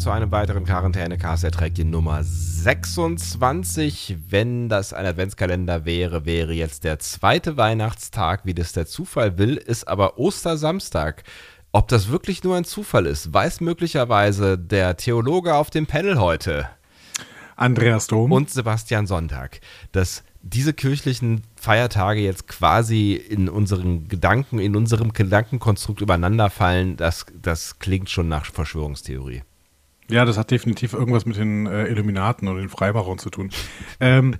Zu einem weiteren Quarantäne-Cast. Er trägt die Nummer 26. Wenn das ein Adventskalender wäre, wäre jetzt der zweite Weihnachtstag, wie das der Zufall will, ist aber Ostersamstag. Ob das wirklich nur ein Zufall ist, weiß möglicherweise der Theologe auf dem Panel heute Andreas Dom. und Sebastian Sonntag, dass diese kirchlichen Feiertage jetzt quasi in unseren Gedanken, in unserem Gedankenkonstrukt übereinander fallen, das, das klingt schon nach Verschwörungstheorie. Ja, das hat definitiv irgendwas mit den äh, Illuminaten oder den Freimaurern zu tun. ähm,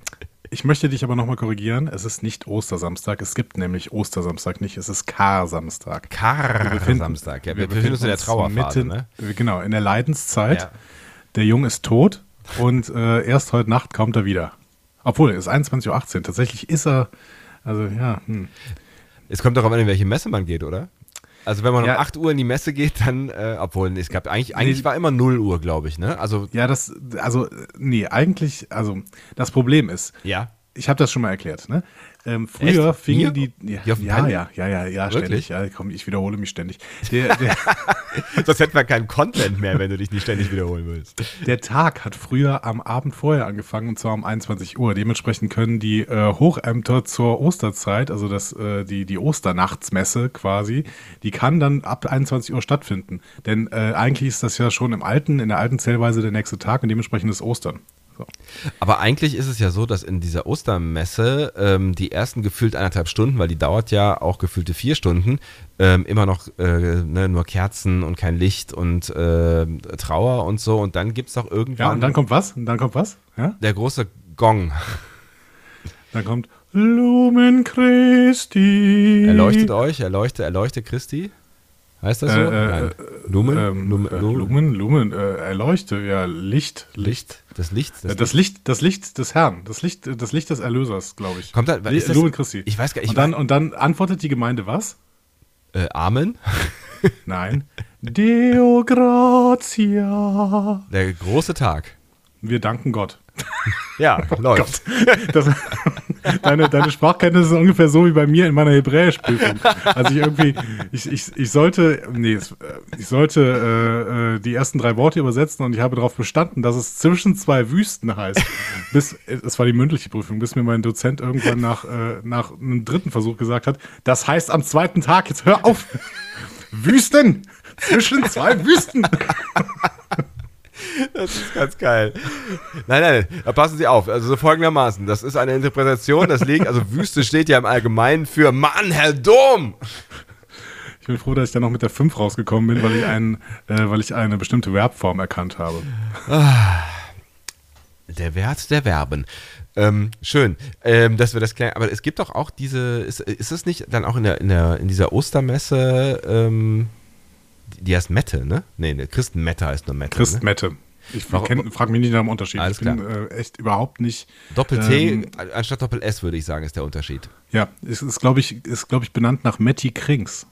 ich möchte dich aber nochmal korrigieren. Es ist nicht Ostersamstag. Es gibt nämlich Ostersamstag nicht. Es ist Kar-Samstag. Wir Kar-Samstag. Ja, wir, befinden uns in der Trauerphase. mitten, Ne? äh, Genau, in der Leidenszeit. Ja. Der Junge ist tot und äh, erst heute Nacht kommt er wieder. Obwohl, es ist 21.18 Uhr. Tatsächlich ist er, also ja, hm. Es kommt darauf an, in welche Messe man geht, oder? Also wenn man Ja. um 8 Uhr in die Messe geht, dann, äh, obwohl, es gab eigentlich, eigentlich Nee. war immer 0 Uhr, glaube ich, ne? Also, ja, das, also, nee, eigentlich, also, das Problem ist, ja. ich habe das schon mal erklärt, ne? Ähm, früher Echt? fingen Hier? die. Ja, ja, ja, ja, ja, ja, ständig. Ja, komm, ich wiederhole mich ständig. Der, der, Sonst hätten wir keinen Content mehr, wenn du dich nicht ständig wiederholen willst. der Tag hat früher am Abend vorher angefangen und zwar um 21 Uhr. Dementsprechend können die äh, Hochämter zur Osterzeit, also das, äh, die, die Osternachtsmesse quasi, die kann dann ab 21 Uhr stattfinden. Denn äh, eigentlich ist das ja schon im alten, in der alten Zählweise der nächste Tag und dementsprechend ist Ostern. Aber eigentlich ist es ja so, dass in dieser Ostermesse ähm, die ersten gefühlt eineinhalb Stunden, weil die dauert ja auch gefühlte vier Stunden, ähm, immer noch äh, ne, nur Kerzen und kein Licht und äh, Trauer und so. Und dann gibt es doch irgendwann Ja, und dann kommt was? Und dann kommt was? Ja? der große Gong. Dann kommt Lumen Christi. Erleuchtet euch, erleuchte, erleuchte Christi. Heißt das so? Äh, äh, Nein. Lumen? Ähm, Lumen, äh, Lumen, Lumen, äh, erleuchte, ja, Licht. Licht. Das Licht. Das, das Licht, das Licht des Herrn, das Licht, das Licht des Erlösers, glaube ich. Kommt da, ist das, Lumen Christi. Ich weiß gar nicht. und, dann, und dann antwortet die Gemeinde was? äh, Amen. Nein. Deo gratia. Der große Tag. Wir danken Gott. Ja, läuft. Das, deine, deine Sprachkenntnisse sind ungefähr so wie bei mir in meiner Hebräischprüfung. Also ich irgendwie, ich, ich, ich sollte, nee, äh, ich sollte äh, äh, die ersten drei Worte übersetzen und ich habe darauf bestanden, dass es zwischen zwei Wüsten heißt. Bis, es war die mündliche Prüfung, bis mir mein Dozent irgendwann nach, äh, nach einem dritten Versuch gesagt hat, das heißt am zweiten Tag, jetzt hör auf. Wüsten! Zwischen zwei Wüsten! Das ist ganz geil. Nein, nein, da passen Sie auf. Also so folgendermaßen, das ist eine Interpretation, das liegt, also Wüste steht ja im Allgemeinen für Mann, Herr Dom. Ich bin froh, dass ich dann noch mit der 5 rausgekommen bin, weil ich, einen, äh, weil ich eine bestimmte Verbform erkannt habe. Der Wert der Verben. Ähm, schön, ähm, dass wir das klären. Aber es gibt doch auch diese, ist, ist es nicht dann auch in, der, in, der, in dieser Ostermesse, ähm, die heißt Mette, ne? Nee, ne, Christenmette heißt nur Mette. Ne? Ich Warum- kenn, frag mich nicht nach dem Unterschied. Alles ich bin äh, echt überhaupt nicht. Doppel-T Ähm, anstatt Doppel-S, würde ich sagen, ist der Unterschied. Ja, es ist, glaube ich, ist, glaube ich, benannt nach Matti Krings,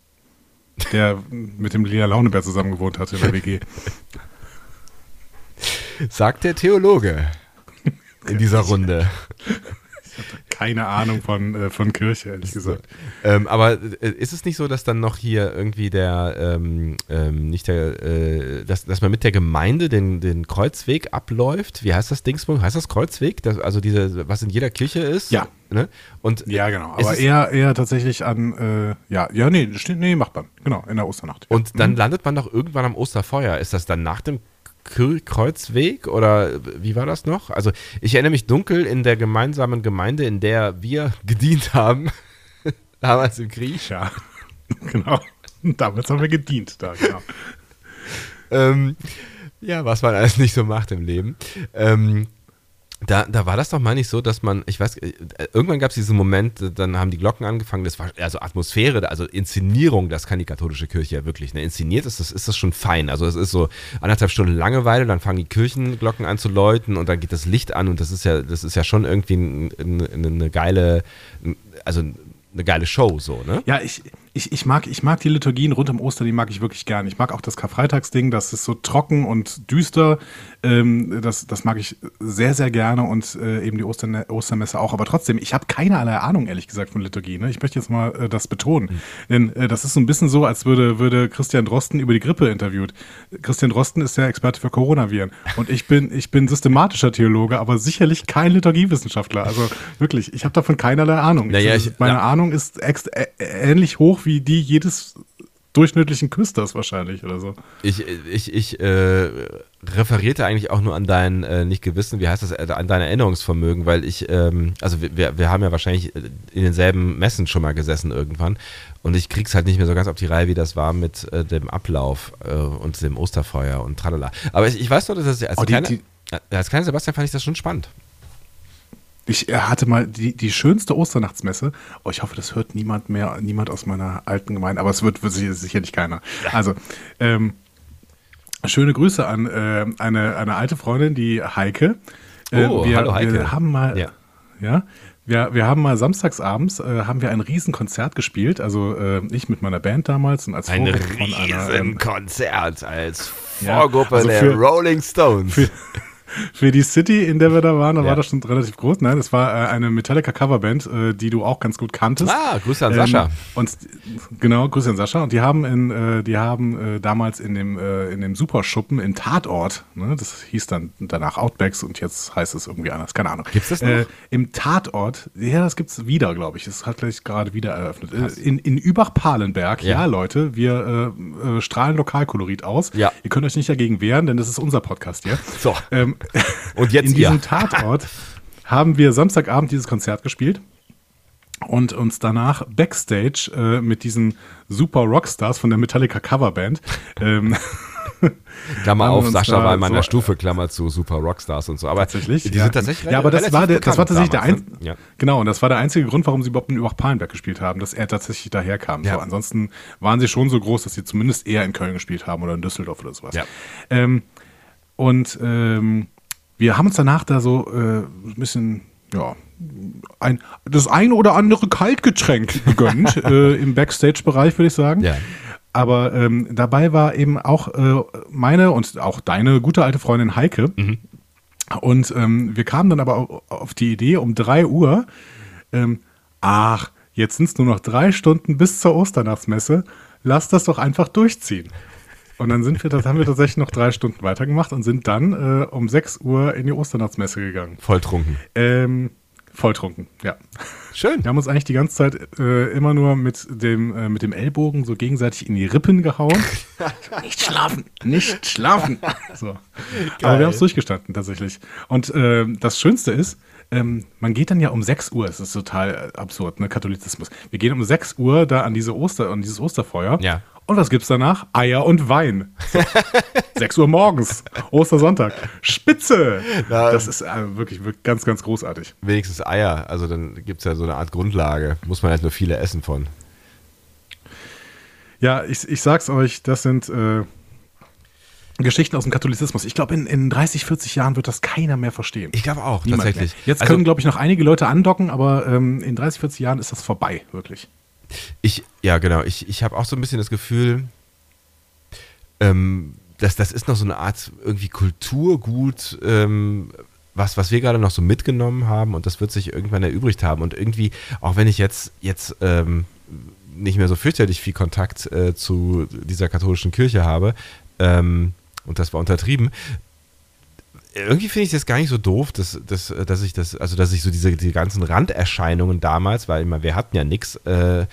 der mit dem Lea Launebär zusammen gewohnt hat in der WG. Sagt der Theologe in dieser Runde. Keine Ahnung von, äh, von Kirche, ehrlich gesagt. Ähm, aber äh, ist es nicht so, dass dann noch hier irgendwie der, ähm, ähm, nicht der, äh, dass, dass man mit der Gemeinde den, den Kreuzweg abläuft? Wie heißt das Dingsbums? Heißt das Kreuzweg? Das, also diese, was in jeder Kirche ist? Ja. Ne? Und Ja, genau. Aber eher, eher tatsächlich an, äh, ja, ja, nee, nee, macht man. Genau, in der Osternacht. Ja. Und dann landet man doch irgendwann am Osterfeuer. Ist das dann nach dem Kreuzweg oder wie war das noch? Also ich erinnere mich dunkel in der gemeinsamen Gemeinde, in der wir gedient haben, damals im Krieg. Ja, genau. Damals haben wir gedient da, genau. Ähm, ja, was man alles nicht so macht im Leben. Ähm, Da, da war das doch mal nicht so, dass man, ich weiß, äh, irgendwann gab es diesen Moment, äh, dann haben die Glocken angefangen, das war also Atmosphäre, also Inszenierung, das kann die katholische Kirche ja wirklich. Ne? Inszeniert ist das, ist das schon fein. Also es ist so anderthalb Stunden Langeweile, dann fangen die Kirchenglocken an zu läuten und dann geht das Licht an und das ist ja, das ist ja schon irgendwie eine, eine geile, also eine geile Show, so, ne? Ja, ich, ich, ich, mag, ich mag die Liturgien rund um Ostern, die mag ich wirklich gern. Ich mag auch das Karfreitagsding, das ist so trocken und düster. Ähm, das, das mag ich sehr, sehr gerne und äh, eben die Ostern, Ostermesse auch. Aber trotzdem, ich habe keinerlei Ahnung, ehrlich gesagt, von Liturgie. Ne? Ich möchte jetzt mal äh, das betonen. Mhm. Denn äh, das ist so ein bisschen so, als würde, würde Christian Drosten über die Grippe interviewt. Christian Drosten ist der Experte für Coronaviren. Und ich bin, ich bin systematischer Theologe, aber sicherlich kein Liturgiewissenschaftler. Also wirklich, ich habe davon keinerlei Ahnung. Naja, ich, meine ja. Ahnung ist ähnlich hoch wie die jedes durchschnittlichen Küsters wahrscheinlich oder so. Ich, ich, ich äh, referierte eigentlich auch nur an dein, äh, nicht Gewissen, wie heißt das, äh, an dein Erinnerungsvermögen, weil ich, ähm, also wir, wir haben ja wahrscheinlich in denselben Messen schon mal gesessen irgendwann und ich krieg's halt nicht mehr so ganz auf die Reihe, wie das war mit äh, dem Ablauf äh, und dem Osterfeuer und tralala. Aber ich, ich weiß nur, dass das, als, oh, die, kleiner, die, als kleiner Sebastian fand ich das schon spannend. Ich hatte mal die, die schönste Osternachtsmesse. Oh, ich hoffe, das hört niemand mehr, niemand aus meiner alten Gemeinde, aber es wird, wird sicherlich keiner. Also, ähm, schöne Grüße an äh, eine, eine alte Freundin, die Heike. Äh, oh, wir, hallo Heike. Wir haben mal, ja, ja wir, wir haben mal samstagsabends äh, haben wir ein Riesenkonzert gespielt, also äh, ich mit meiner Band damals und als ein Vorgruppe von einer ähm, Konzert als Vorgruppe ja, also der Rolling Stones. Für, für die City, in der wir da waren, da ja. war das schon relativ groß. Nein, das war äh, eine Metallica Coverband, äh, die du auch ganz gut kanntest. Ah, Grüße an ähm, Sascha. Und genau, Grüße an Sascha. Und die haben in, äh, die haben äh, damals in dem äh, in dem Superschuppen in Tatort, ne, das hieß dann danach Outbacks und jetzt heißt es irgendwie anders, keine Ahnung. Gibt's das noch? Äh, Im Tatort, ja, das gibt's wieder, glaube ich. Das hat gleich gerade wieder eröffnet. In, in Übach-Palenberg, ja. ja. Leute, wir strahlen Lokalkolorit aus. Ja. Ihr könnt euch nicht dagegen wehren, denn das ist unser Podcast hier. So. Ähm, und jetzt in diesem ihr. Tatort haben wir Samstagabend dieses Konzert gespielt und uns danach backstage äh, mit diesen super Rockstars von der Metallica Coverband ähm, Klammer auf, Sascha war in meiner so, Stufe, Klammer zu Super Rockstars und so. Aber tatsächlich, die ja. sind tatsächlich Ja, aber das war, der, das war tatsächlich der einzige, ne? ja. genau, und das war der einzige Grund, warum sie überhaupt in Übach-Palenberg gespielt haben, dass er tatsächlich daherkam. Ja. So, ansonsten waren sie schon so groß, dass sie zumindest eher in Köln gespielt haben oder in Düsseldorf oder sowas. Ja. Ähm, und ähm, wir haben uns danach da so äh, ein bisschen, ja, ein, das ein oder andere Kaltgetränk gegönnt äh, im Backstage-Bereich, würde ich sagen. Ja. Aber ähm, dabei war eben auch äh, meine und auch deine gute alte Freundin Heike. Mhm. Und ähm, wir kamen dann aber auf die Idee um 3 Uhr, ähm, ach, jetzt sind es nur noch drei Stunden bis zur Osternachtsmesse, lass das doch einfach durchziehen. Und dann sind wir, das haben wir tatsächlich noch drei Stunden weitergemacht und sind dann äh, um 6 Uhr in die Osternachtsmesse gegangen. Volltrunken. Ähm, volltrunken, ja. Schön. Wir haben uns eigentlich die ganze Zeit äh, immer nur mit dem, äh, mit dem Ellbogen so gegenseitig in die Rippen gehauen. nicht schlafen, nicht schlafen. So. Aber wir haben es durchgestanden tatsächlich. Und äh, das Schönste ist, ähm, man geht dann ja um 6 Uhr, es ist total absurd, ne, Katholizismus. Wir gehen um 6 Uhr da an diese Oster, an dieses Osterfeuer. Ja. Und was gibt's danach? Eier und Wein. So. 6 Uhr morgens, Ostersonntag. Spitze! Ja, das ist äh, wirklich, wirklich ganz, ganz großartig. Wenigstens Eier, also dann gibt es ja so eine Art Grundlage. Muss man halt nur viele essen von. Ja, ich, ich sag's euch, das sind äh, Geschichten aus dem Katholizismus. Ich glaube, in, in 30, 40 Jahren wird das keiner mehr verstehen. Ich glaube auch, Niemand tatsächlich. Mehr. Jetzt also, können, glaube ich, noch einige Leute andocken, aber ähm, in 30, 40 Jahren ist das vorbei, wirklich. Ich, ja, genau. Ich, ich habe auch so ein bisschen das Gefühl, ähm, dass das ist noch so eine Art irgendwie Kulturgut, ähm, was, was wir gerade noch so mitgenommen haben und das wird sich irgendwann erübrigt haben. Und irgendwie, auch wenn ich jetzt, jetzt ähm, nicht mehr so fürchterlich viel Kontakt äh, zu dieser katholischen Kirche habe, ähm, und das war untertrieben, irgendwie finde ich das gar nicht so doof, dass, dass, dass ich das, also dass ich so diese die ganzen Randerscheinungen damals, weil immer wir hatten ja nichts, äh,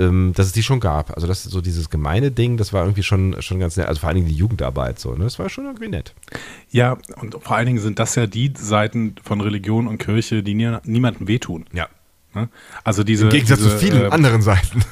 ähm, dass es die schon gab. Also das so dieses gemeine Ding, das war irgendwie schon, schon ganz nett. Also vor allen Dingen die Jugendarbeit so, ne? Das war schon irgendwie nett. Ja, und vor allen Dingen sind das ja die Seiten von Religion und Kirche, die nie, niemandem wehtun. Ja. Ne? Also diese. Im Gegensatz diese, zu vielen äh, anderen Seiten.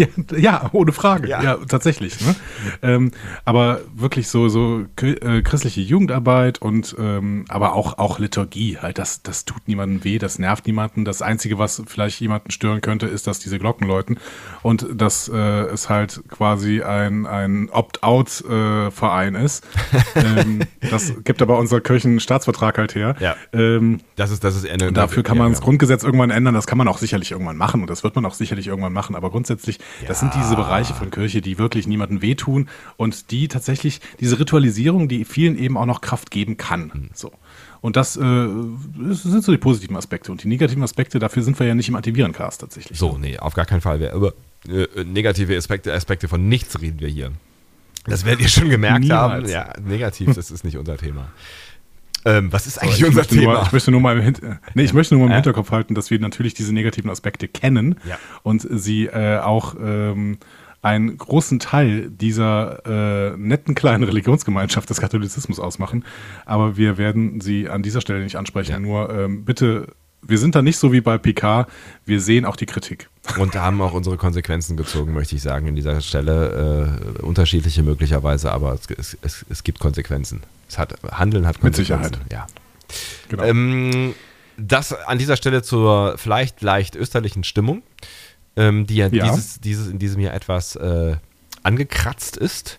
Ja, ja, ohne Frage. Ja. Ja, tatsächlich. Ne? Ähm, aber wirklich so, so äh, christliche Jugendarbeit und ähm, aber auch, auch Liturgie, halt, das, das tut niemandem weh, das nervt niemanden. Das Einzige, was vielleicht jemanden stören könnte, ist, dass diese Glocken läuten und dass äh, es halt quasi ein, ein Opt-out-Verein ist. ähm, das gibt aber unser Kirchenstaatsvertrag halt her. Ja. Ähm, Das ist, das ist eine, Dafür kann man ja. das Grundgesetz irgendwann ändern, das kann man auch sicherlich irgendwann machen und das wird man auch sicherlich irgendwann machen, aber grundsätzlich, das sind diese Bereiche von Kirche, die wirklich niemandem wehtun und die tatsächlich, diese Ritualisierung, die vielen eben auch noch Kraft geben kann. Hm. So. Und das, äh, das sind so die positiven Aspekte. Und die negativen Aspekte, dafür sind wir ja nicht im Antivirencast tatsächlich. So, nee, auf gar keinen Fall. Über äh, negative Aspekte, Aspekte von nichts reden wir hier. Das werdet ihr schon gemerkt Niemals. haben. Ja, negativ, das ist nicht unser Thema. Ähm, was ist So, eigentlich ich, unser möchte nur, Thema? ich möchte nur mal im, Hint nee, ich möchte nur mal im Äh? Hinterkopf halten, dass wir natürlich diese negativen Aspekte kennen Ja. und sie äh, auch ähm, einen großen Teil dieser äh, netten kleinen Religionsgemeinschaft des Katholizismus ausmachen. Aber wir werden sie an dieser Stelle nicht ansprechen. Ja. Nur ähm, bitte, wir sind da nicht so wie bei PK, wir sehen auch die Kritik. Und da haben auch unsere Konsequenzen gezogen, möchte ich sagen, an dieser Stelle. Äh, unterschiedliche möglicherweise, aber es, es, es, gibt Konsequenzen. Es hat, Handeln hat Mit Konsequenzen. Sicherheit. Ja. Genau. Ähm, das an dieser Stelle zur vielleicht leicht österlichen Stimmung, ähm, die ja, Ja. Dieses, dieses in diesem Jahr etwas äh, angekratzt ist.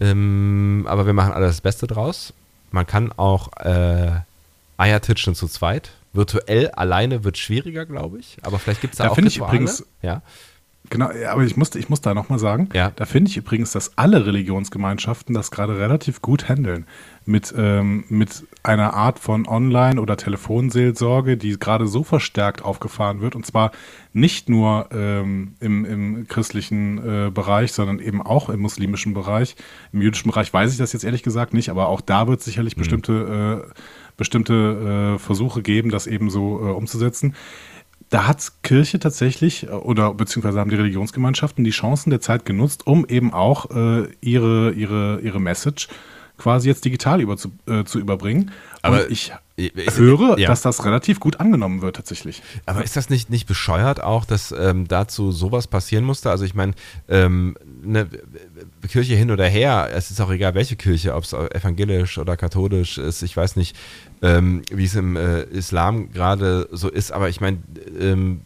Ähm, aber wir machen alles das Beste draus. Man kann auch äh, Eiertitschen zu zweit. Virtuell alleine wird schwieriger, glaube ich. Aber vielleicht gibt es da, Da auch finde ich übrigens- Ja. Genau, aber ich muss, ich muss da nochmal sagen, Ja. da finde ich übrigens, dass alle Religionsgemeinschaften das gerade relativ gut handeln. Mit, ähm, mit einer Art von Online- oder Telefonseelsorge, die gerade so verstärkt aufgefahren wird. Und zwar nicht nur ähm, im, im christlichen äh, Bereich, sondern eben auch im muslimischen Bereich. Im jüdischen Bereich weiß ich das jetzt ehrlich gesagt nicht, aber auch da wird sicherlich bestimmte, äh, bestimmte äh, Versuche geben, das eben so äh, umzusetzen. Da hat Kirche tatsächlich äh, oder beziehungsweise haben die Religionsgemeinschaften die Chancen der Zeit genutzt, um eben auch äh, ihre, ihre, ihre Message quasi jetzt digital über zu, äh, zu überbringen. Aber Und ich ist- höre, ja. dass das relativ gut angenommen wird tatsächlich. Aber ist das nicht, nicht bescheuert auch, dass ähm, dazu sowas passieren musste? Also ich meine, ähm, ne, Kirche hin oder her, es ist auch egal, welche Kirche, ob es evangelisch oder katholisch ist, ich weiß nicht, ähm, wie es im äh, Islam gerade so ist, aber ich meine, ähm,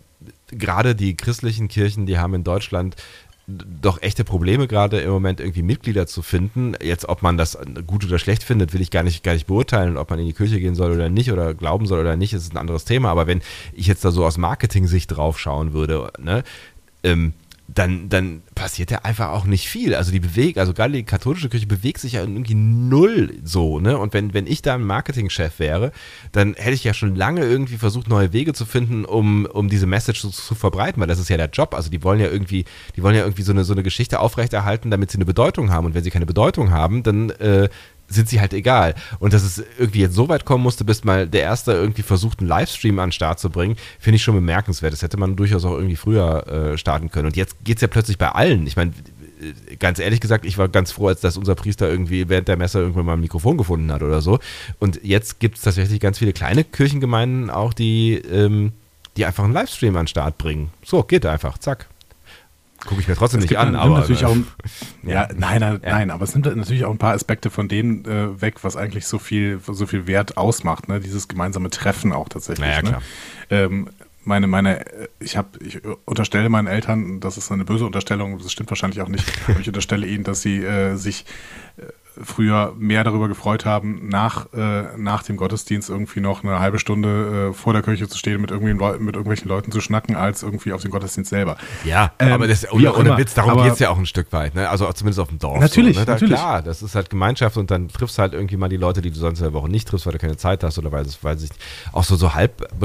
gerade die christlichen Kirchen, die haben in Deutschland doch echte Probleme gerade im Moment irgendwie Mitglieder zu finden. Jetzt, ob man das gut oder schlecht findet, will ich gar nicht, gar nicht beurteilen. Ob man in die Kirche gehen soll oder nicht oder glauben soll oder nicht, ist ein anderes Thema. Aber wenn ich jetzt da so aus Marketing-Sicht drauf schauen würde, ne, ähm, dann, dann passiert ja einfach auch nicht viel. Also die bewegt, also gerade die katholische Kirche bewegt sich ja irgendwie null so, ne? Und wenn, wenn ich da ein Marketingchef wäre, dann hätte ich ja schon lange irgendwie versucht, neue Wege zu finden, um, um diese Message so zu verbreiten, weil das ist ja der Job. Also die wollen ja irgendwie, die wollen ja irgendwie so eine, so eine Geschichte aufrechterhalten, damit sie eine Bedeutung haben. Und wenn sie keine Bedeutung haben, dann äh, sind sie halt egal. Und dass es irgendwie jetzt so weit kommen musste, bis mal der Erste irgendwie versucht, einen Livestream an den Start zu bringen, finde ich schon bemerkenswert. Das hätte man durchaus auch irgendwie früher äh, starten können. Und jetzt geht es ja plötzlich bei allen. Ich meine, äh, ganz ehrlich gesagt, ich war ganz froh, als dass unser Priester irgendwie während der Messe irgendwann mal ein Mikrofon gefunden hat oder so. Und jetzt gibt es tatsächlich ganz viele kleine Kirchengemeinden auch, die, ähm, die einfach einen Livestream an den Start bringen. So, geht einfach, zack. Gucke ich mir trotzdem Es nicht an, aber. natürlich auch, ja, nein, nein, Ja. nein, aber es nimmt natürlich auch ein paar Aspekte von dem äh, weg, was eigentlich so viel, so viel Wert ausmacht, ne? Dieses gemeinsame Treffen auch tatsächlich. Na ja, ne? klar. Ähm, meine, meine, äh, ich habe, ich unterstelle meinen Eltern, das ist eine böse Unterstellung, das stimmt wahrscheinlich auch nicht, aber ich unterstelle ihnen, dass sie äh, sich äh, früher mehr darüber gefreut haben, nach, äh, nach dem Gottesdienst irgendwie noch eine halbe Stunde äh, vor der Kirche zu stehen, mit, irgendwie Leu mit irgendwelchen Leuten zu schnacken, als irgendwie auf den Gottesdienst selber. Ja, Ähm, aber das, ohne, ohne. Witz, darum geht es ja auch ein Stück weit, ne? Also zumindest auf dem Dorf. Natürlich, so, ne? da, natürlich. Klar, das ist halt Gemeinschaft und dann triffst du halt irgendwie mal die Leute, die du sonst in der Woche nicht triffst, weil du keine Zeit hast oder weil, es- weil sich auch so, so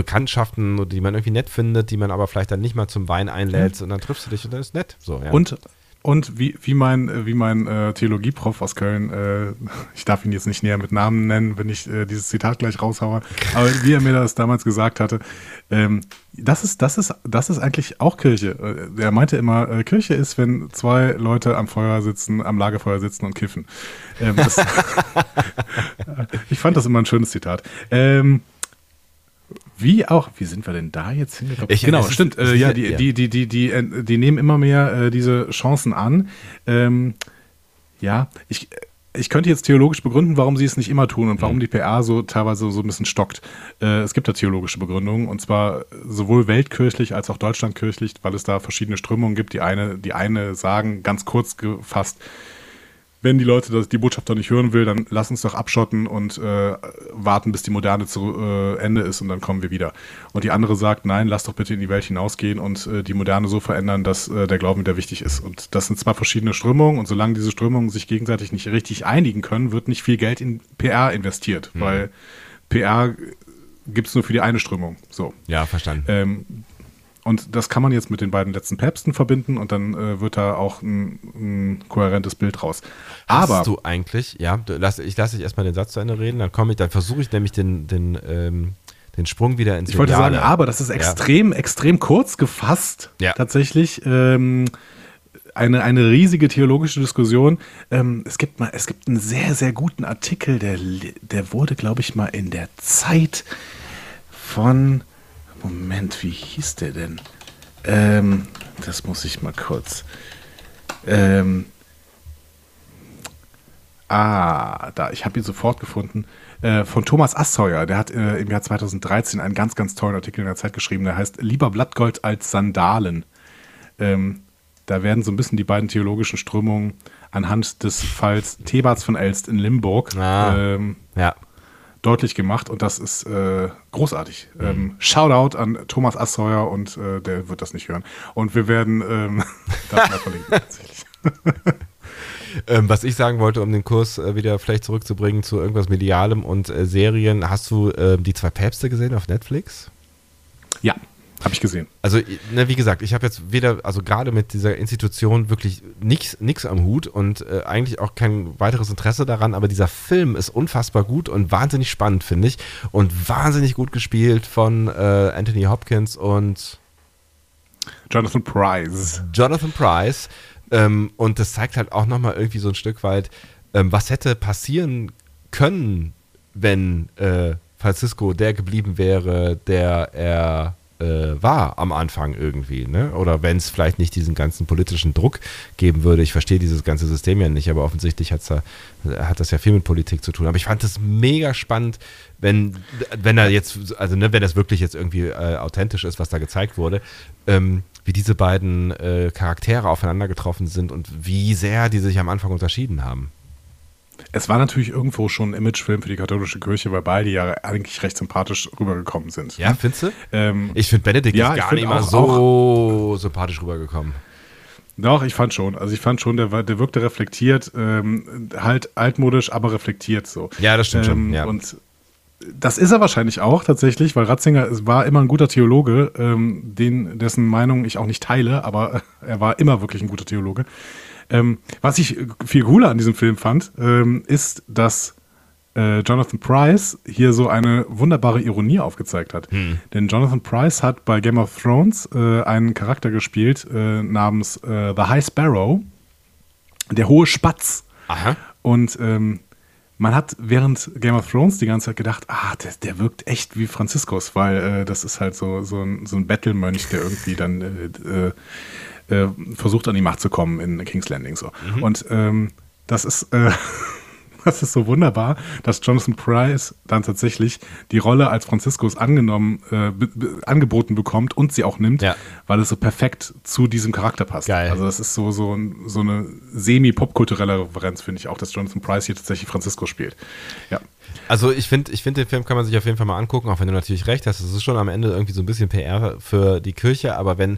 Halbbekanntschaften, die man irgendwie nett findet, die man aber vielleicht dann nicht mal zum Wein einlädt und dann triffst du dich und dann ist nett. So, ja. Und, und wie, wie mein, wie mein äh, Theologieprof aus Köln, äh, ich darf ihn jetzt nicht näher mit Namen nennen, wenn ich äh, dieses Zitat gleich raushaue, aber wie er mir das damals gesagt hatte, ähm, das, ist, das, ist, das ist eigentlich auch Kirche. Äh, Er meinte immer, äh, Kirche ist, wenn zwei Leute am Feuer sitzen, am Lagerfeuer sitzen und kiffen. Ähm, das, ich fand das immer ein schönes Zitat. Ähm, Wie auch, wie sind wir denn da jetzt hingekommen? Ich- genau, stimmt. Äh, ja, die, die, die, die, die, äh, die nehmen immer mehr äh, diese Chancen an. Ähm, ja, ich, ich könnte jetzt theologisch begründen, warum sie es nicht immer tun und warum Mhm. die PR so teilweise so ein bisschen stockt. Äh, es gibt da theologische Begründungen und zwar sowohl weltkirchlich als auch deutschlandkirchlich, weil es da verschiedene Strömungen gibt. Die eine, die eine sagen, ganz kurz gefasst, wenn die Leute das, die Botschaft doch nicht hören will, dann lass uns doch abschotten und äh, warten, bis die Moderne zu äh, Ende ist und dann kommen wir wieder. Und die andere sagt, nein, lass doch bitte in die Welt hinausgehen und äh, die Moderne so verändern, dass äh, der Glauben wieder wichtig ist. Und das sind zwar verschiedene Strömungen und solange diese Strömungen sich gegenseitig nicht richtig einigen können, wird nicht viel Geld in PR investiert, weil PR gibt es nur für die eine Strömung. So. Ja, verstanden. Ähm, und das kann man jetzt mit den beiden letzten Päpsten verbinden und dann äh, wird da auch ein, ein kohärentes Bild raus. Aber Hast du eigentlich, ja, du, lass, ich lasse dich erstmal den Satz zu Ende reden, dann komme ich, dann versuche ich nämlich den, den, ähm, den Sprung wieder ins ich wollte Mediale. sagen, aber das ist extrem, extrem kurz gefasst. Ja. Tatsächlich ähm, eine, eine riesige theologische Diskussion. Ähm, es, gibt mal, es gibt einen sehr, sehr guten Artikel, der, der wurde, glaube ich, mal in der Zeit von. Moment, wie hieß der denn? Ähm, das muss ich mal kurz. Ähm, ah, da, ich habe ihn sofort gefunden. Äh, von Thomas Assauer, der hat äh, im Jahr 2013 einen ganz, ganz tollen Artikel in der Zeit geschrieben, der heißt Lieber Blattgold als Sandalen. Ähm, da werden so ein bisschen die beiden theologischen Strömungen anhand des Falls Thebats von Elst in Limburg Ah. ähm, Ja. Deutlich gemacht und das ist äh, großartig. Ähm, Shoutout an Thomas Assauer und äh, der wird das nicht hören. Und wir werden ähm, das mal verlinken tatsächlich. Ähm, was ich sagen wollte, um den Kurs äh, wieder vielleicht zurückzubringen zu irgendwas Medialem und äh, Serien, hast du ähm, die zwei Päpste gesehen auf Netflix? Ja, habe ich gesehen. Also, ne, wie gesagt, ich habe jetzt weder, also gerade mit dieser Institution wirklich nichts am Hut und äh, eigentlich auch kein weiteres Interesse daran, aber dieser Film ist unfassbar gut und wahnsinnig spannend, finde ich. Und wahnsinnig gut gespielt von äh, Anthony Hopkins und Jonathan Price. Jonathan Price. Ähm, und das zeigt halt auch nochmal irgendwie so ein Stück weit, ähm, was hätte passieren können, wenn äh, Francisco der geblieben wäre, der er äh, war am Anfang irgendwie. Ne? Oder wenn es vielleicht nicht diesen ganzen politischen Druck geben würde. Ich verstehe dieses ganze System ja nicht, aber offensichtlich hat's da, hat das ja viel mit Politik zu tun. Aber ich fand das mega spannend, wenn, wenn er jetzt, also ne, wenn das wirklich jetzt irgendwie äh, authentisch ist, was da gezeigt wurde, ähm, wie diese beiden äh, Charaktere aufeinander getroffen sind und wie sehr die sich am Anfang unterschieden haben. Es war natürlich irgendwo schon ein Imagefilm für die katholische Kirche, weil beide ja eigentlich recht sympathisch rübergekommen sind. Ja, findest du? Ähm, Ich finde, Benedikt Ja, ist gar nicht mal auch- so sympathisch rübergekommen. Doch, ich fand schon. Also ich fand schon, der, der wirkte reflektiert, ähm, halt altmodisch, aber reflektiert so. Ja, das stimmt schon, Ähm, ja. Und das ist er wahrscheinlich auch tatsächlich, weil Ratzinger war immer ein guter Theologe, ähm, den, dessen Meinung ich auch nicht teile, aber er war immer wirklich ein guter Theologe. Ähm, was ich viel cooler an diesem Film fand, ähm, ist, dass äh, Jonathan Price hier so eine wunderbare Ironie aufgezeigt hat. Denn Jonathan Price hat bei Game of Thrones äh, einen Charakter gespielt äh, namens äh, The High Sparrow, der hohe Spatz. Aha. Und ähm, man hat während Game of Thrones die ganze Zeit gedacht, ah, der, der wirkt echt wie Franziskus, weil äh, das ist halt so, so ein, so ein Bettelmönch, der irgendwie dann äh, äh, äh, versucht an die Macht zu kommen in King's Landing. So. Und ähm, das ist. Äh, Das ist so wunderbar, dass Jonathan Price dann tatsächlich die Rolle als Franziskus angenommen, äh, angeboten bekommt und sie auch nimmt, Ja. weil es so perfekt zu diesem Charakter passt. Geil. Also das ist so, so, so eine semi-popkulturelle Referenz, finde ich auch, dass Jonathan Price hier tatsächlich Franziskus spielt. Ja. Also ich finde, ich finde, den Film kann man sich auf jeden Fall mal angucken, auch wenn du natürlich recht hast. Es ist schon am Ende irgendwie so ein bisschen PR für die Kirche, aber wenn,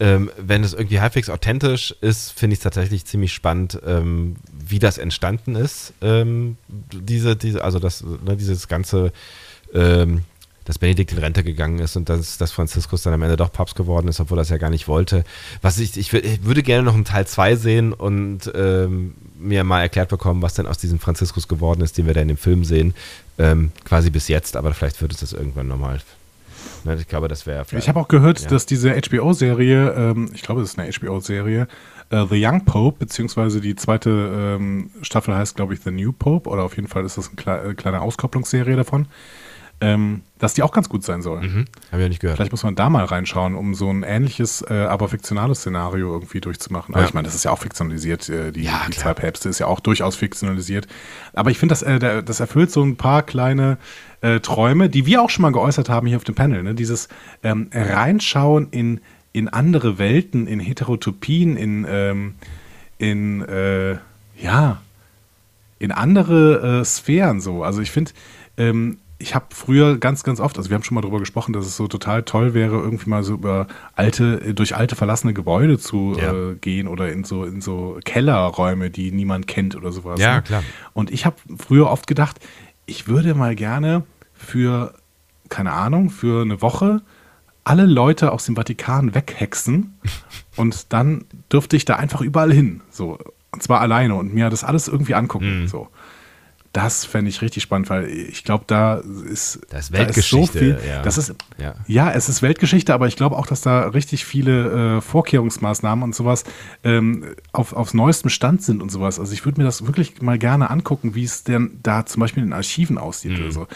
ähm, wenn es irgendwie halbwegs authentisch ist, finde ich es tatsächlich ziemlich spannend, ähm, wie das entstanden ist. Ähm, diese, diese, also das, ne, dieses ganze, ähm, dass Benedikt in Rente gegangen ist und dass, dass Franziskus dann am Ende doch Papst geworden ist, obwohl er das ja gar nicht wollte. Was ich, ich, ich würde gerne noch einen Teil 2 sehen und ähm, mir mal erklärt bekommen, was denn aus diesem Franziskus geworden ist, den wir da in dem Film sehen. Ähm, quasi bis jetzt, aber vielleicht wird es das irgendwann nochmal. Ne, ich glaube, das wäre Ich habe auch gehört, Ja. dass diese HBO-Serie, ähm, ich glaube, es ist eine HBO-Serie, äh, The Young Pope, beziehungsweise die zweite ähm, Staffel heißt, glaube ich, The New Pope, oder auf jeden Fall ist das eine äh, kleine Auskopplungsserie davon. Ähm, dass die auch ganz gut sein soll. Mhm. Habe ich ja nicht gehört. Vielleicht muss man da mal reinschauen, um so ein ähnliches, äh, aber fiktionales Szenario irgendwie durchzumachen. Ja. Aber ich meine, das ist ja auch fiktionalisiert. Äh, die, Ja, die zwei Päpste ist ja auch durchaus fiktionalisiert. Aber ich finde, das, äh, das erfüllt so ein paar kleine äh, Träume, die wir auch schon mal geäußert haben hier auf dem Panel. Ne? Dieses ähm, Reinschauen in, in andere Welten, in Heterotopien, in, ähm, in äh, ja, in andere äh, Sphären so. Also ich finde, ähm, ich habe früher ganz, ganz oft, also wir haben schon mal darüber gesprochen, dass es so total toll wäre, irgendwie mal so über alte, durch alte verlassene Gebäude zu Ja. äh, gehen oder in so, in so Kellerräume, die niemand kennt oder sowas. Ja, ne? klar. Und ich habe früher oft gedacht, ich würde mal gerne für, keine Ahnung, für eine Woche alle Leute aus dem Vatikan weghexen und dann dürfte ich da einfach überall hin. So. Und zwar alleine und mir das alles irgendwie angucken. Mhm. So. Das fände ich richtig spannend, weil ich glaube, da ist, Das ist da Weltgeschichte, so viel. ja. Das ist, Ja. ja. es ist Weltgeschichte, aber ich glaube auch, dass da richtig viele äh, Vorkehrungsmaßnahmen und sowas ähm, auf, aufs neuestem Stand sind und sowas. Also ich würde mir das wirklich mal gerne angucken, wie es denn da zum Beispiel in den Archiven aussieht Mhm. oder so.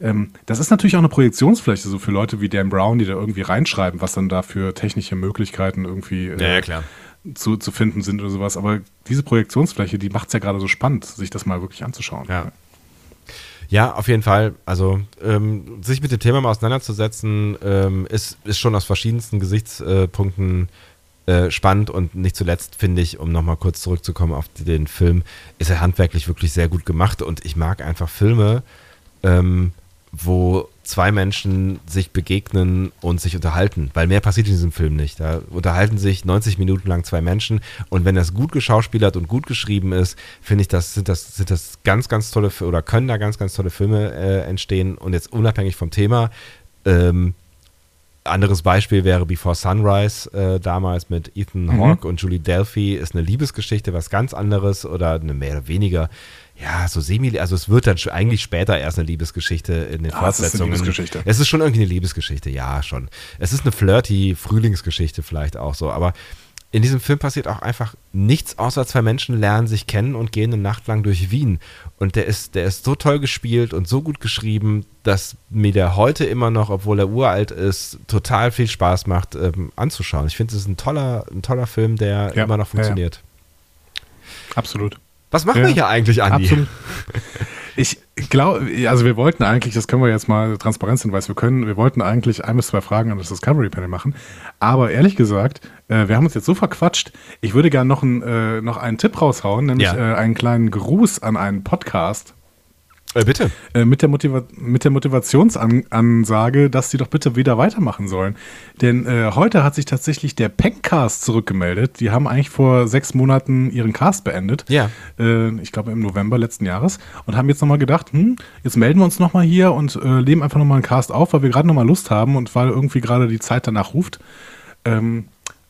Ähm, das ist natürlich auch eine Projektionsfläche, so für Leute wie Dan Brown, die da irgendwie reinschreiben, was dann da für technische Möglichkeiten irgendwie äh, Ja, ja, klar. Zu, zu finden sind oder sowas. Aber diese Projektionsfläche, die macht es ja gerade so spannend, sich das mal wirklich anzuschauen. Ja. Ja, auf jeden Fall. Also ähm, sich mit dem Thema mal auseinanderzusetzen, ähm, ist, ist schon aus verschiedensten Gesichtspunkten äh, spannend und nicht zuletzt finde ich, um nochmal kurz zurückzukommen auf den Film, ist er handwerklich wirklich sehr gut gemacht und ich mag einfach Filme, ähm, wo zwei Menschen sich begegnen und sich unterhalten, weil mehr passiert in diesem Film nicht. Da unterhalten sich 90 Minuten lang zwei Menschen und wenn das gut geschauspielert und gut geschrieben ist, finde ich, das sind das sind das ganz ganz tolle oder können da ganz ganz tolle Filme äh, entstehen und jetzt unabhängig vom Thema. Ähm, anderes Beispiel wäre Before Sunrise äh, damals mit Ethan Mhm. Hawke und Julie Delphi ist eine Liebesgeschichte, was ganz anderes oder eine mehr oder weniger, ja, so semi, also es wird dann eigentlich später erst eine Liebesgeschichte in den Ah, es ist eine Fortsetzungen. Liebesgeschichte. Es ist schon irgendwie eine Liebesgeschichte, ja, schon. Es ist eine flirty Frühlingsgeschichte vielleicht auch so, aber in diesem Film passiert auch einfach nichts, außer zwei Menschen lernen sich kennen und gehen eine Nacht lang durch Wien. Und der ist, der ist so toll gespielt und so gut geschrieben, dass mir der heute immer noch, obwohl er uralt ist, total viel Spaß macht ähm, anzuschauen. Ich finde, es ist ein toller, ein toller Film, der Ja, immer noch ja, ja. funktioniert. Absolut. Was machen Ja. wir hier eigentlich, Andi? Absolut. Ich glaube, also wir wollten eigentlich, das können wir jetzt mal Transparenzhinweis, wir können, wir wollten eigentlich ein bis zwei Fragen an das Discovery Panel machen, aber ehrlich gesagt, äh, wir haben uns jetzt so verquatscht, ich würde gerne noch, ein, äh, noch einen Tipp raushauen, nämlich Ja. äh, einen kleinen Gruß an einen Podcast, Äh, bitte. äh, mit der, Motiva mit der Motivationsansage, dass die doch bitte wieder weitermachen sollen. Denn äh, heute hat sich tatsächlich der Pencast zurückgemeldet. Die haben eigentlich vor sechs Monaten ihren Cast beendet. Ja. Äh, ich glaube im November letzten Jahres. Und haben jetzt nochmal gedacht, hm, jetzt melden wir uns nochmal hier und äh, leben einfach nochmal einen Cast auf, weil wir gerade nochmal Lust haben und weil irgendwie gerade die Zeit danach ruft. Ähm,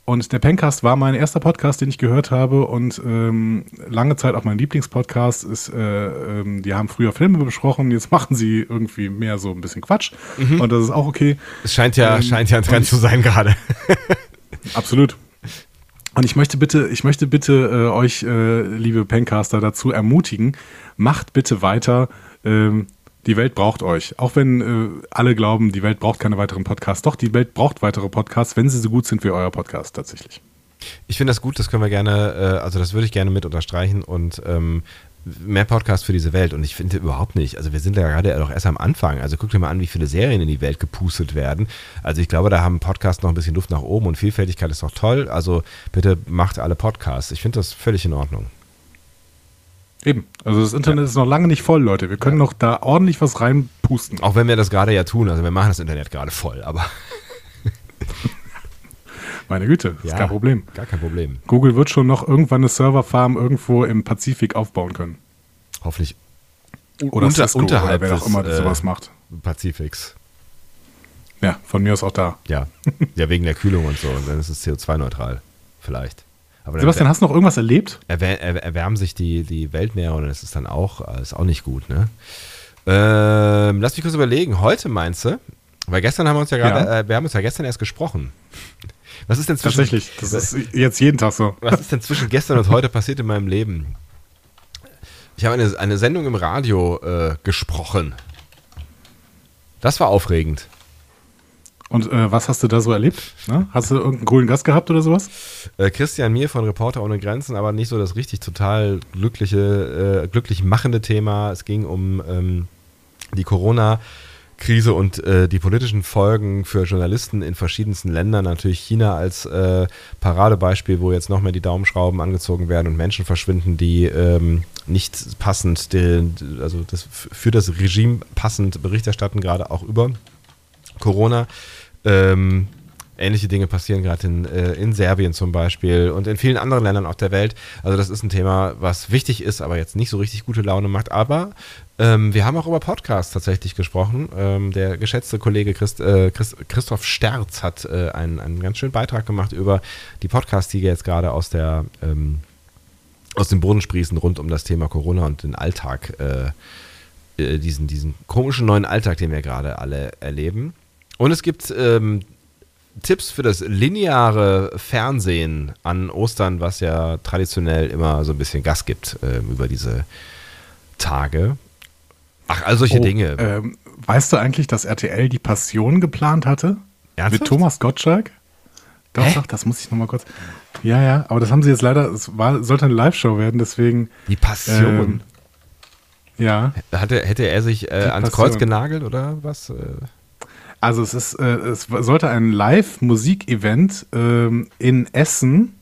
und der Pencast war mein erster Podcast, den ich gehört habe und ähm, lange Zeit auch mein Lieblingspodcast ist, äh, ähm, die haben früher Filme besprochen, jetzt machen sie irgendwie mehr so ein bisschen Quatsch und das ist auch okay. Es scheint ja, Ähm, scheint ja ein Trend zu sein gerade. Absolut. Und ich möchte bitte, ich möchte bitte äh, euch, äh, liebe Pencaster, dazu ermutigen, macht bitte weiter. Ähm, die Welt braucht euch. Auch wenn äh, alle glauben, die Welt braucht keine weiteren Podcasts. Doch, die Welt braucht weitere Podcasts, wenn sie so gut sind wie euer Podcast tatsächlich. Ich finde das gut, das können wir gerne, äh, also das würde ich gerne mit unterstreichen und ähm, mehr Podcasts für diese Welt. Und ich finde überhaupt nicht, also wir sind ja gerade doch erst am Anfang. Also guck dir mal an, wie viele Serien in die Welt gepustet werden. Also ich glaube, da haben Podcasts noch ein bisschen Luft nach oben und Vielfältigkeit ist doch toll. Also bitte macht alle Podcasts. Ich finde das völlig in Ordnung. Eben. Also das Internet ist noch lange nicht voll, Leute. Wir können noch da ordentlich was reinpusten. Auch wenn wir das gerade ja tun. Also wir machen das Internet gerade voll, aber Meine Güte, ist kein Problem. Gar kein Problem. Google wird schon noch irgendwann eine Serverfarm irgendwo im Pazifik aufbauen können. Hoffentlich Oder Cisco unterhalb oder wer auch des, immer äh, sowas macht. Pazifiks. Ja, von mir aus auch da. Ja. ja, wegen der Kühlung und so. Und dann ist es CO2-neutral. Vielleicht. Sebastian, hast du noch irgendwas erlebt? erwär erwär erwärmen sich die, die Weltmeere und das ist dann auch, äh, ist auch nicht gut, ne? Ähm, lass mich kurz überlegen. Heute meinst du? Weil gestern haben wir uns ja gerade, Ja. äh, wir haben uns ja gestern erst gesprochen. Was ist denn zwischen, Tatsächlich. Das ist jetzt jeden Tag so. was ist denn zwischen gestern und heute passiert in meinem Leben? Ich habe eine, eine Sendung im Radio äh, gesprochen. Das war aufregend. Und äh, was hast du da so erlebt? Ne? Hast du irgendeinen coolen Gast gehabt oder sowas? Äh, Christian Mir von Reporter ohne Grenzen, aber nicht so das richtig total glückliche, äh, glücklich machende Thema. Es ging um ähm, die Corona- Krise und äh, die politischen Folgen für Journalisten in verschiedensten Ländern, natürlich China als äh, Paradebeispiel, wo jetzt noch mehr die Daumenschrauben angezogen werden und Menschen verschwinden, die ähm, nicht passend, die, also das, für das Regime passend Bericht erstatten, gerade auch über Corona. Ähm, Ähnliche Dinge passieren gerade in, äh, in Serbien zum Beispiel und in vielen anderen Ländern auf der Welt. Also das ist ein Thema, was wichtig ist, aber jetzt nicht so richtig gute Laune macht. Aber ähm, wir haben auch über Podcasts tatsächlich gesprochen. Ähm, der geschätzte Kollege Christ, äh, Christ, Christoph Sterz hat äh, einen, einen ganz schönen Beitrag gemacht über die Podcasts, die jetzt gerade aus der ähm, aus dem Boden sprießen rund um das Thema Corona und den Alltag, äh, äh, diesen, diesen komischen neuen Alltag, den wir gerade alle erleben. Und es gibt ähm, Tipps für das lineare Fernsehen an Ostern, was ja traditionell immer so ein bisschen Gas gibt äh, über diese Tage. Ach, all solche Oh, Dinge. Ähm, weißt du eigentlich, dass RTL die Passion geplant hatte? Ernsthaft? Mit Thomas Gottschalk? Doch, Hä? doch, das muss ich nochmal kurz. Ja, ja, aber das haben sie jetzt leider, es war, sollte eine Live-Show werden, deswegen, die Passion. ähm, ja. Hatte, hätte er sich äh, ans. Kreuz genagelt oder was? Also es ist, äh, es sollte ein Live-Musik-Event ähm, in Essen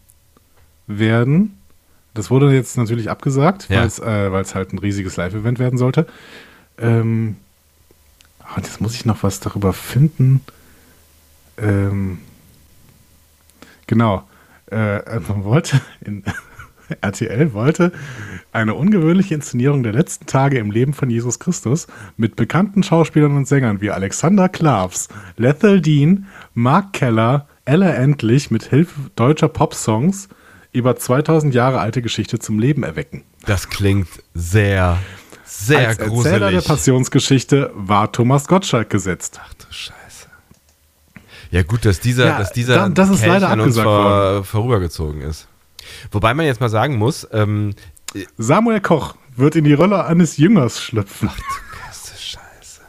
werden. Das wurde jetzt natürlich abgesagt, Ja. weil es äh, halt ein riesiges Live-Event werden sollte. Ähm, und jetzt muss ich noch was darüber finden. Ähm, genau. Äh, man wollte in RTL wollte eine ungewöhnliche Inszenierung der letzten Tage im Leben von Jesus Christus mit bekannten Schauspielern und Sängern wie Alexander Klavs, Lethal Dean, Mark Keller, Ella Endlich mit Hilfe deutscher Popsongs über 2000 Jahre alte Geschichte zum Leben erwecken. das klingt sehr, sehr Als Erzähler der gruselig. Passionsgeschichte war Thomas Gottschalk gesetzt. Ach du Scheiße. Ja, gut, dass dieser, Ja, dass dieser da- das ist Kelch leider an uns worden. vorübergezogen ist. Wobei man jetzt mal sagen muss, ähm, Samuel Koch wird in die Rolle eines Jüngers schlüpfen. das ist scheiße.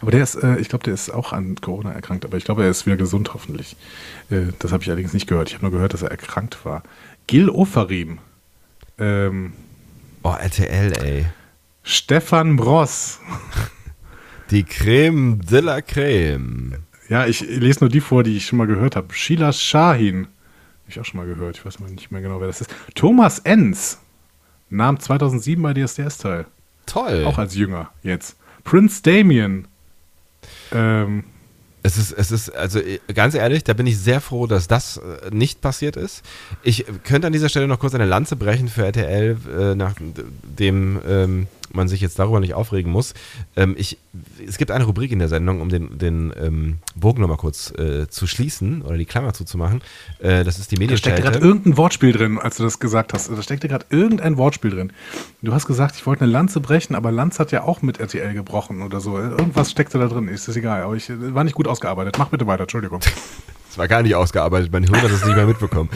Aber der ist, äh, ich glaube, der ist auch an Corona erkrankt, aber ich glaube, er ist wieder gesund, hoffentlich. Äh, das habe ich allerdings nicht gehört. Ich habe nur gehört, dass er erkrankt war. Gil Ofarim, ähm, Oh, RTL, ey. Stefan Bross. Die Creme de la Creme. Ja, ich lese nur die vor, die ich schon mal gehört habe. Sheila Shahin. Habe ich auch schon mal gehört. Ich weiß aber nicht mehr genau, wer das ist. Thomas Enz nahm 2007 bei DSDS teil. Toll. Auch als Jünger jetzt. Prince Damien. Ähm, Es ist, es ist, also äh, ganz ehrlich, da bin ich sehr froh, dass das äh, nicht passiert ist. Ich könnte an dieser Stelle noch kurz eine Lanze brechen für RTL, äh, nachdem ähm, man sich jetzt darüber nicht aufregen muss. Ähm, ich, es gibt eine Rubrik in der Sendung, um den, den ähm, Bogen nochmal kurz äh, zu schließen oder die Klammer zuzumachen. Äh, das ist die da steckte gerade irgendein Wortspiel drin, als du das gesagt hast. Da steckte gerade irgendein Wortspiel drin. Du hast gesagt, ich wollte eine Lanze brechen, aber Lanz hat ja auch mit RTL gebrochen oder so. Irgendwas steckte da drin. Ist das egal. Aber ich äh, war nicht gut ausgearbeitet. Mach bitte weiter. Entschuldigung. Das war gar nicht ausgearbeitet, mein Hirn hat es nicht mehr mitbekommen.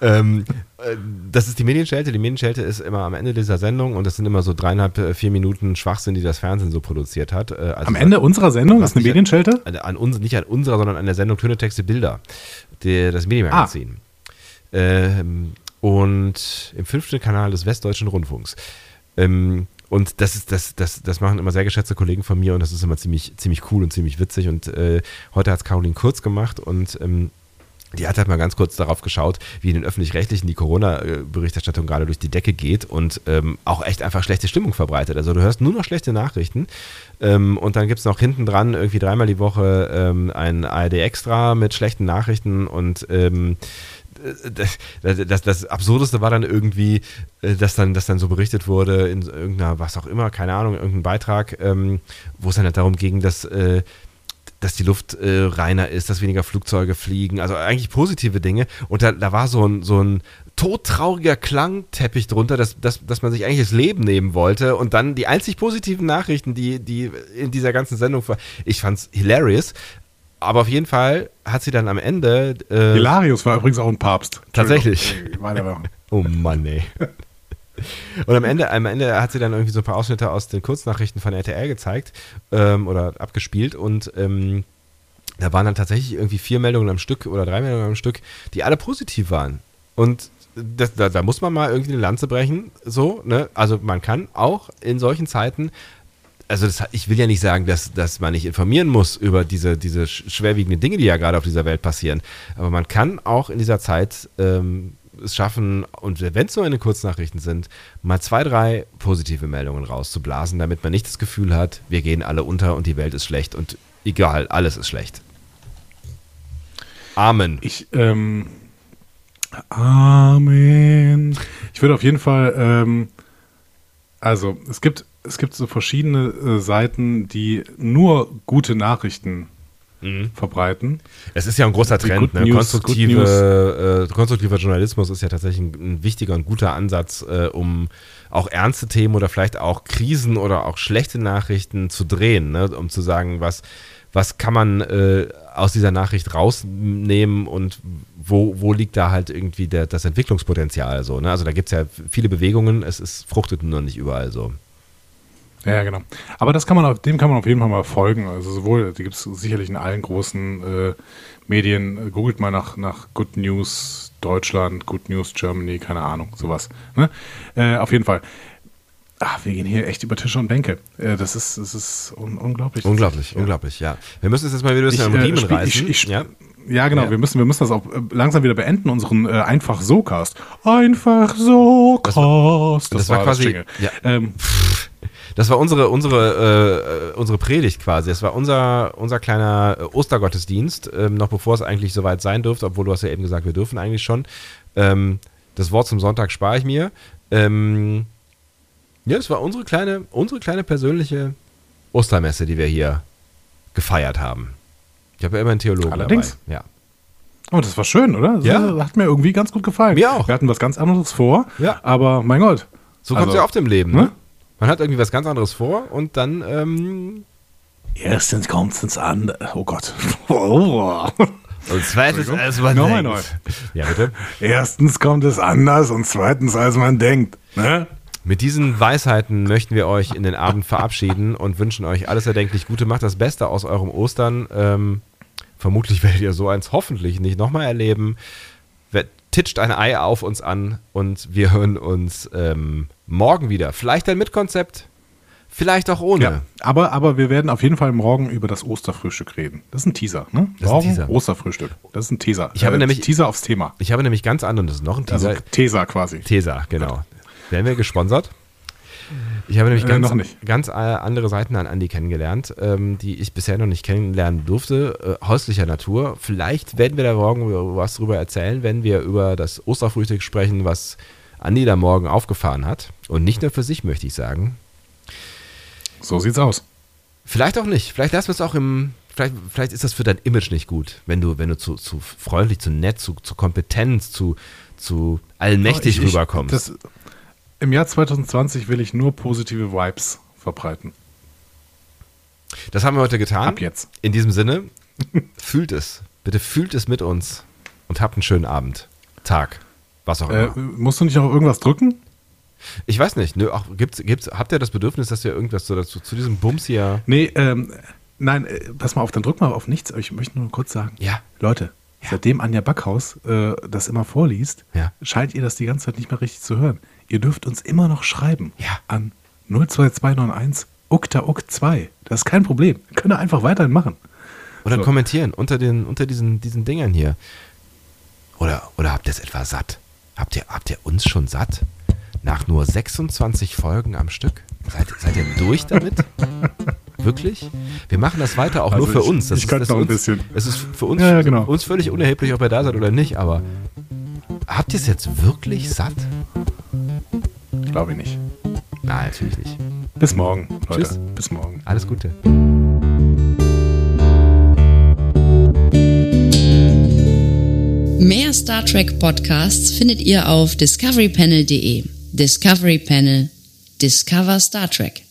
ähm, äh, das ist die Medienschelte. Die Medienschelte ist immer am Ende dieser Sendung und das sind immer so dreieinhalb, äh, vier Minuten Schwachsinn, die das Fernsehen so produziert hat. Äh, also Am Ende unserer Sendung ist eine Medienschelte. An, an uns, nicht an unserer, sondern an der Sendung Töne, Texte, Bilder. Der, das Medienmagazin. Ähm, und im fünften Kanal des Westdeutschen Rundfunks. Ähm, und das ist, das, das, das machen immer sehr geschätzte Kollegen von mir und das ist immer ziemlich, ziemlich cool und ziemlich witzig. Und äh, heute hat es Caroline Kurz gemacht und ähm, die hat halt mal ganz kurz darauf geschaut, wie in den öffentlich-rechtlichen die Corona-Berichterstattung gerade durch die Decke geht und ähm, auch echt einfach schlechte Stimmung verbreitet. Also du hörst nur noch schlechte Nachrichten ähm, und dann gibt es noch hinten dran irgendwie dreimal die Woche ähm, ein ARD Extra mit schlechten Nachrichten und ähm, das, das, das Absurdeste war dann irgendwie, äh, dass dann, dass dann so berichtet wurde in irgendeiner, was auch immer, keine Ahnung, irgendein Beitrag, ähm, wo es dann halt darum ging, dass, äh, dass die Luft äh, reiner ist, dass weniger Flugzeuge fliegen, also eigentlich positive Dinge. Und da, da war so ein, so ein todtrauriger Klangteppich drunter, dass, dass, dass man sich eigentlich das Leben nehmen wollte. Und dann die einzig positiven Nachrichten, die, die in dieser ganzen Sendung, war- ich fand's hilarious. Aber auf jeden Fall hat sie dann am Ende. Äh, Hilarius war übrigens auch ein Papst. Tatsächlich. Weitermachen. Oh Mann, ey. Und am Ende, am Ende hat sie dann irgendwie so ein paar Ausschnitte aus den Kurznachrichten von RTL gezeigt ähm, oder abgespielt und ähm, da waren dann tatsächlich irgendwie vier Meldungen am Stück oder drei Meldungen am Stück, die alle positiv waren. Und das, da, da, muss man mal irgendwie eine Lanze brechen, so, ne? Also man kann auch in solchen Zeiten, also das, ich will ja nicht sagen, dass, dass man nicht informieren muss über diese, diese schwerwiegenden Dinge, die ja gerade auf dieser Welt passieren, aber man kann auch in dieser Zeit ähm, es schaffen, und wenn es nur eine Kurznachrichten sind, mal zwei, drei positive Meldungen rauszublasen, damit man nicht das Gefühl hat, wir gehen alle unter und die Welt ist schlecht und egal, alles ist schlecht. Amen. Ich, ähm, Amen. Ich würde auf jeden Fall, ähm, also es gibt, es gibt so verschiedene äh, Seiten, die nur gute Nachrichten mhm. verbreiten. Es ist ja ein großer Trend. Ne? News, Konstruktive, äh, konstruktiver Journalismus ist ja tatsächlich ein, ein wichtiger und guter Ansatz, äh, um auch ernste Themen oder vielleicht auch Krisen oder auch schlechte Nachrichten zu drehen, ne? um zu sagen, was, was kann man äh, aus dieser Nachricht rausnehmen und wo, wo liegt da halt irgendwie der, das Entwicklungspotenzial so. Ne? Also da gibt es ja viele Bewegungen, es ist, fruchtet nur nicht überall so. Ja, genau. Aber das kann man, dem kann man auf jeden Fall mal folgen. Also sowohl, die gibt es sicherlich in allen großen äh, Medien. Googelt mal nach, nach Good News Deutschland, Good News Germany, keine Ahnung, sowas. Ne? Äh, auf jeden Fall. Ach, wir gehen hier echt über Tische und Bänke. Äh, das ist, das ist un unglaublich. Unglaublich, ja. unglaublich, ja. Wir müssen es jetzt mal wieder ein bisschen ich, am äh, Riemen äh, reißen. Ich, ich, ja? ja, genau. Ja. Wir, müssen, wir müssen das auch äh, langsam wieder beenden, unseren äh, Einfach so Cast. Einfach so Cast. Das war, das, das war quasi. Das, ja. ähm, das war unsere, unsere, äh, unsere Predigt quasi. Das war unser, unser kleiner Ostergottesdienst, ähm, noch bevor es eigentlich soweit sein dürfte, obwohl du hast ja eben gesagt, wir dürfen eigentlich schon. Ähm, das Wort zum Sonntag spare ich mir. Ähm, ja, das war unsere kleine, unsere kleine persönliche Ostermesse, die wir hier gefeiert haben. Ich habe ja immer einen Theologen Allerdings. dabei. Ja. Oh, das war schön, oder? Das ja. hat mir irgendwie ganz gut gefallen. Mir auch. Wir hatten was ganz anderes vor. Ja. Aber mein Gott. So kommt es also, ja oft im Leben. Ne? Man hat irgendwie was ganz anderes vor und dann. Ähm, Erstens kommt es ins andere. Oh Gott. und zweitens, als man Nochmal neu. Ja, bitte. Erstens kommt es anders und zweitens, als man denkt. Ne? Mit diesen Weisheiten möchten wir euch in den Abend verabschieden und wünschen euch alles erdenklich Gute. Macht das Beste aus eurem Ostern. Ähm, vermutlich werdet ihr so eins hoffentlich nicht nochmal erleben. Titscht ein Ei auf uns an und wir hören uns ähm, morgen wieder. Vielleicht ein Mitkonzept, vielleicht auch ohne. Ja, aber, aber wir werden auf jeden Fall morgen über das Osterfrühstück reden. Das ist ein Teaser, ne? Das morgen ist ein Teaser. Osterfrühstück. Das ist ein Teaser. Ich habe äh, nämlich Teaser aufs Thema. Ich habe nämlich ganz ist noch ein Teaser. Also Teaser quasi. Teaser, genau. Werden wir gesponsert? Ich habe nämlich äh, ganz, ganz äh, andere Seiten an Andi kennengelernt, ähm, die ich bisher noch nicht kennenlernen durfte, äh, häuslicher Natur. Vielleicht werden wir da morgen was drüber erzählen, wenn wir über das Osterfrühstück sprechen, was Andi da morgen aufgefahren hat. Und nicht nur für sich, möchte ich sagen. So sieht's aus. Vielleicht auch nicht. Vielleicht lassen wir es auch im. Vielleicht, vielleicht ist das für dein Image nicht gut, wenn du, wenn du zu, zu freundlich, zu nett, zu, zu Kompetenz, zu, zu allmächtig oh, ich, rüberkommst. Das, im Jahr 2020 will ich nur positive Vibes verbreiten. Das haben wir heute getan. Ab jetzt. In diesem Sinne, fühlt es. Bitte fühlt es mit uns und habt einen schönen Abend, Tag, was auch immer. Äh, musst du nicht auch irgendwas drücken? Ich weiß nicht. Nö, auch, gibt's, gibt's, habt ihr das Bedürfnis, dass ihr irgendwas so dazu, zu diesem Bums hier. Nee, ähm, nein, äh, pass mal auf, dann drück mal auf nichts. Ich möchte nur kurz sagen. Ja. Leute, ja. seitdem Anja Backhaus äh, das immer vorliest, ja. scheint ihr das die ganze Zeit nicht mehr richtig zu hören. Ihr dürft uns immer noch schreiben ja. an 02291 uktauk 2. Das ist kein Problem. Könnt ihr einfach weiterhin machen. Oder so. kommentieren unter, den, unter diesen, diesen Dingern hier. Oder, oder habt ihr es etwa satt? Habt ihr, habt ihr uns schon satt? Nach nur 26 Folgen am Stück? Seid, seid ihr durch damit? Wirklich? Wir machen das weiter auch also nur für ich, uns. Das ich könnte noch ein bisschen. Es ist für uns, ja, genau. uns völlig unerheblich, ob ihr da seid oder nicht, aber habt ihr es jetzt wirklich satt? Glaube ich nicht. Nein, natürlich nicht. Bis morgen, Leute. Tschüss. Bis morgen. Alles Gute. Mehr Star Trek Podcasts findet ihr auf discoverypanel.de. Discovery Panel. Discover Star Trek.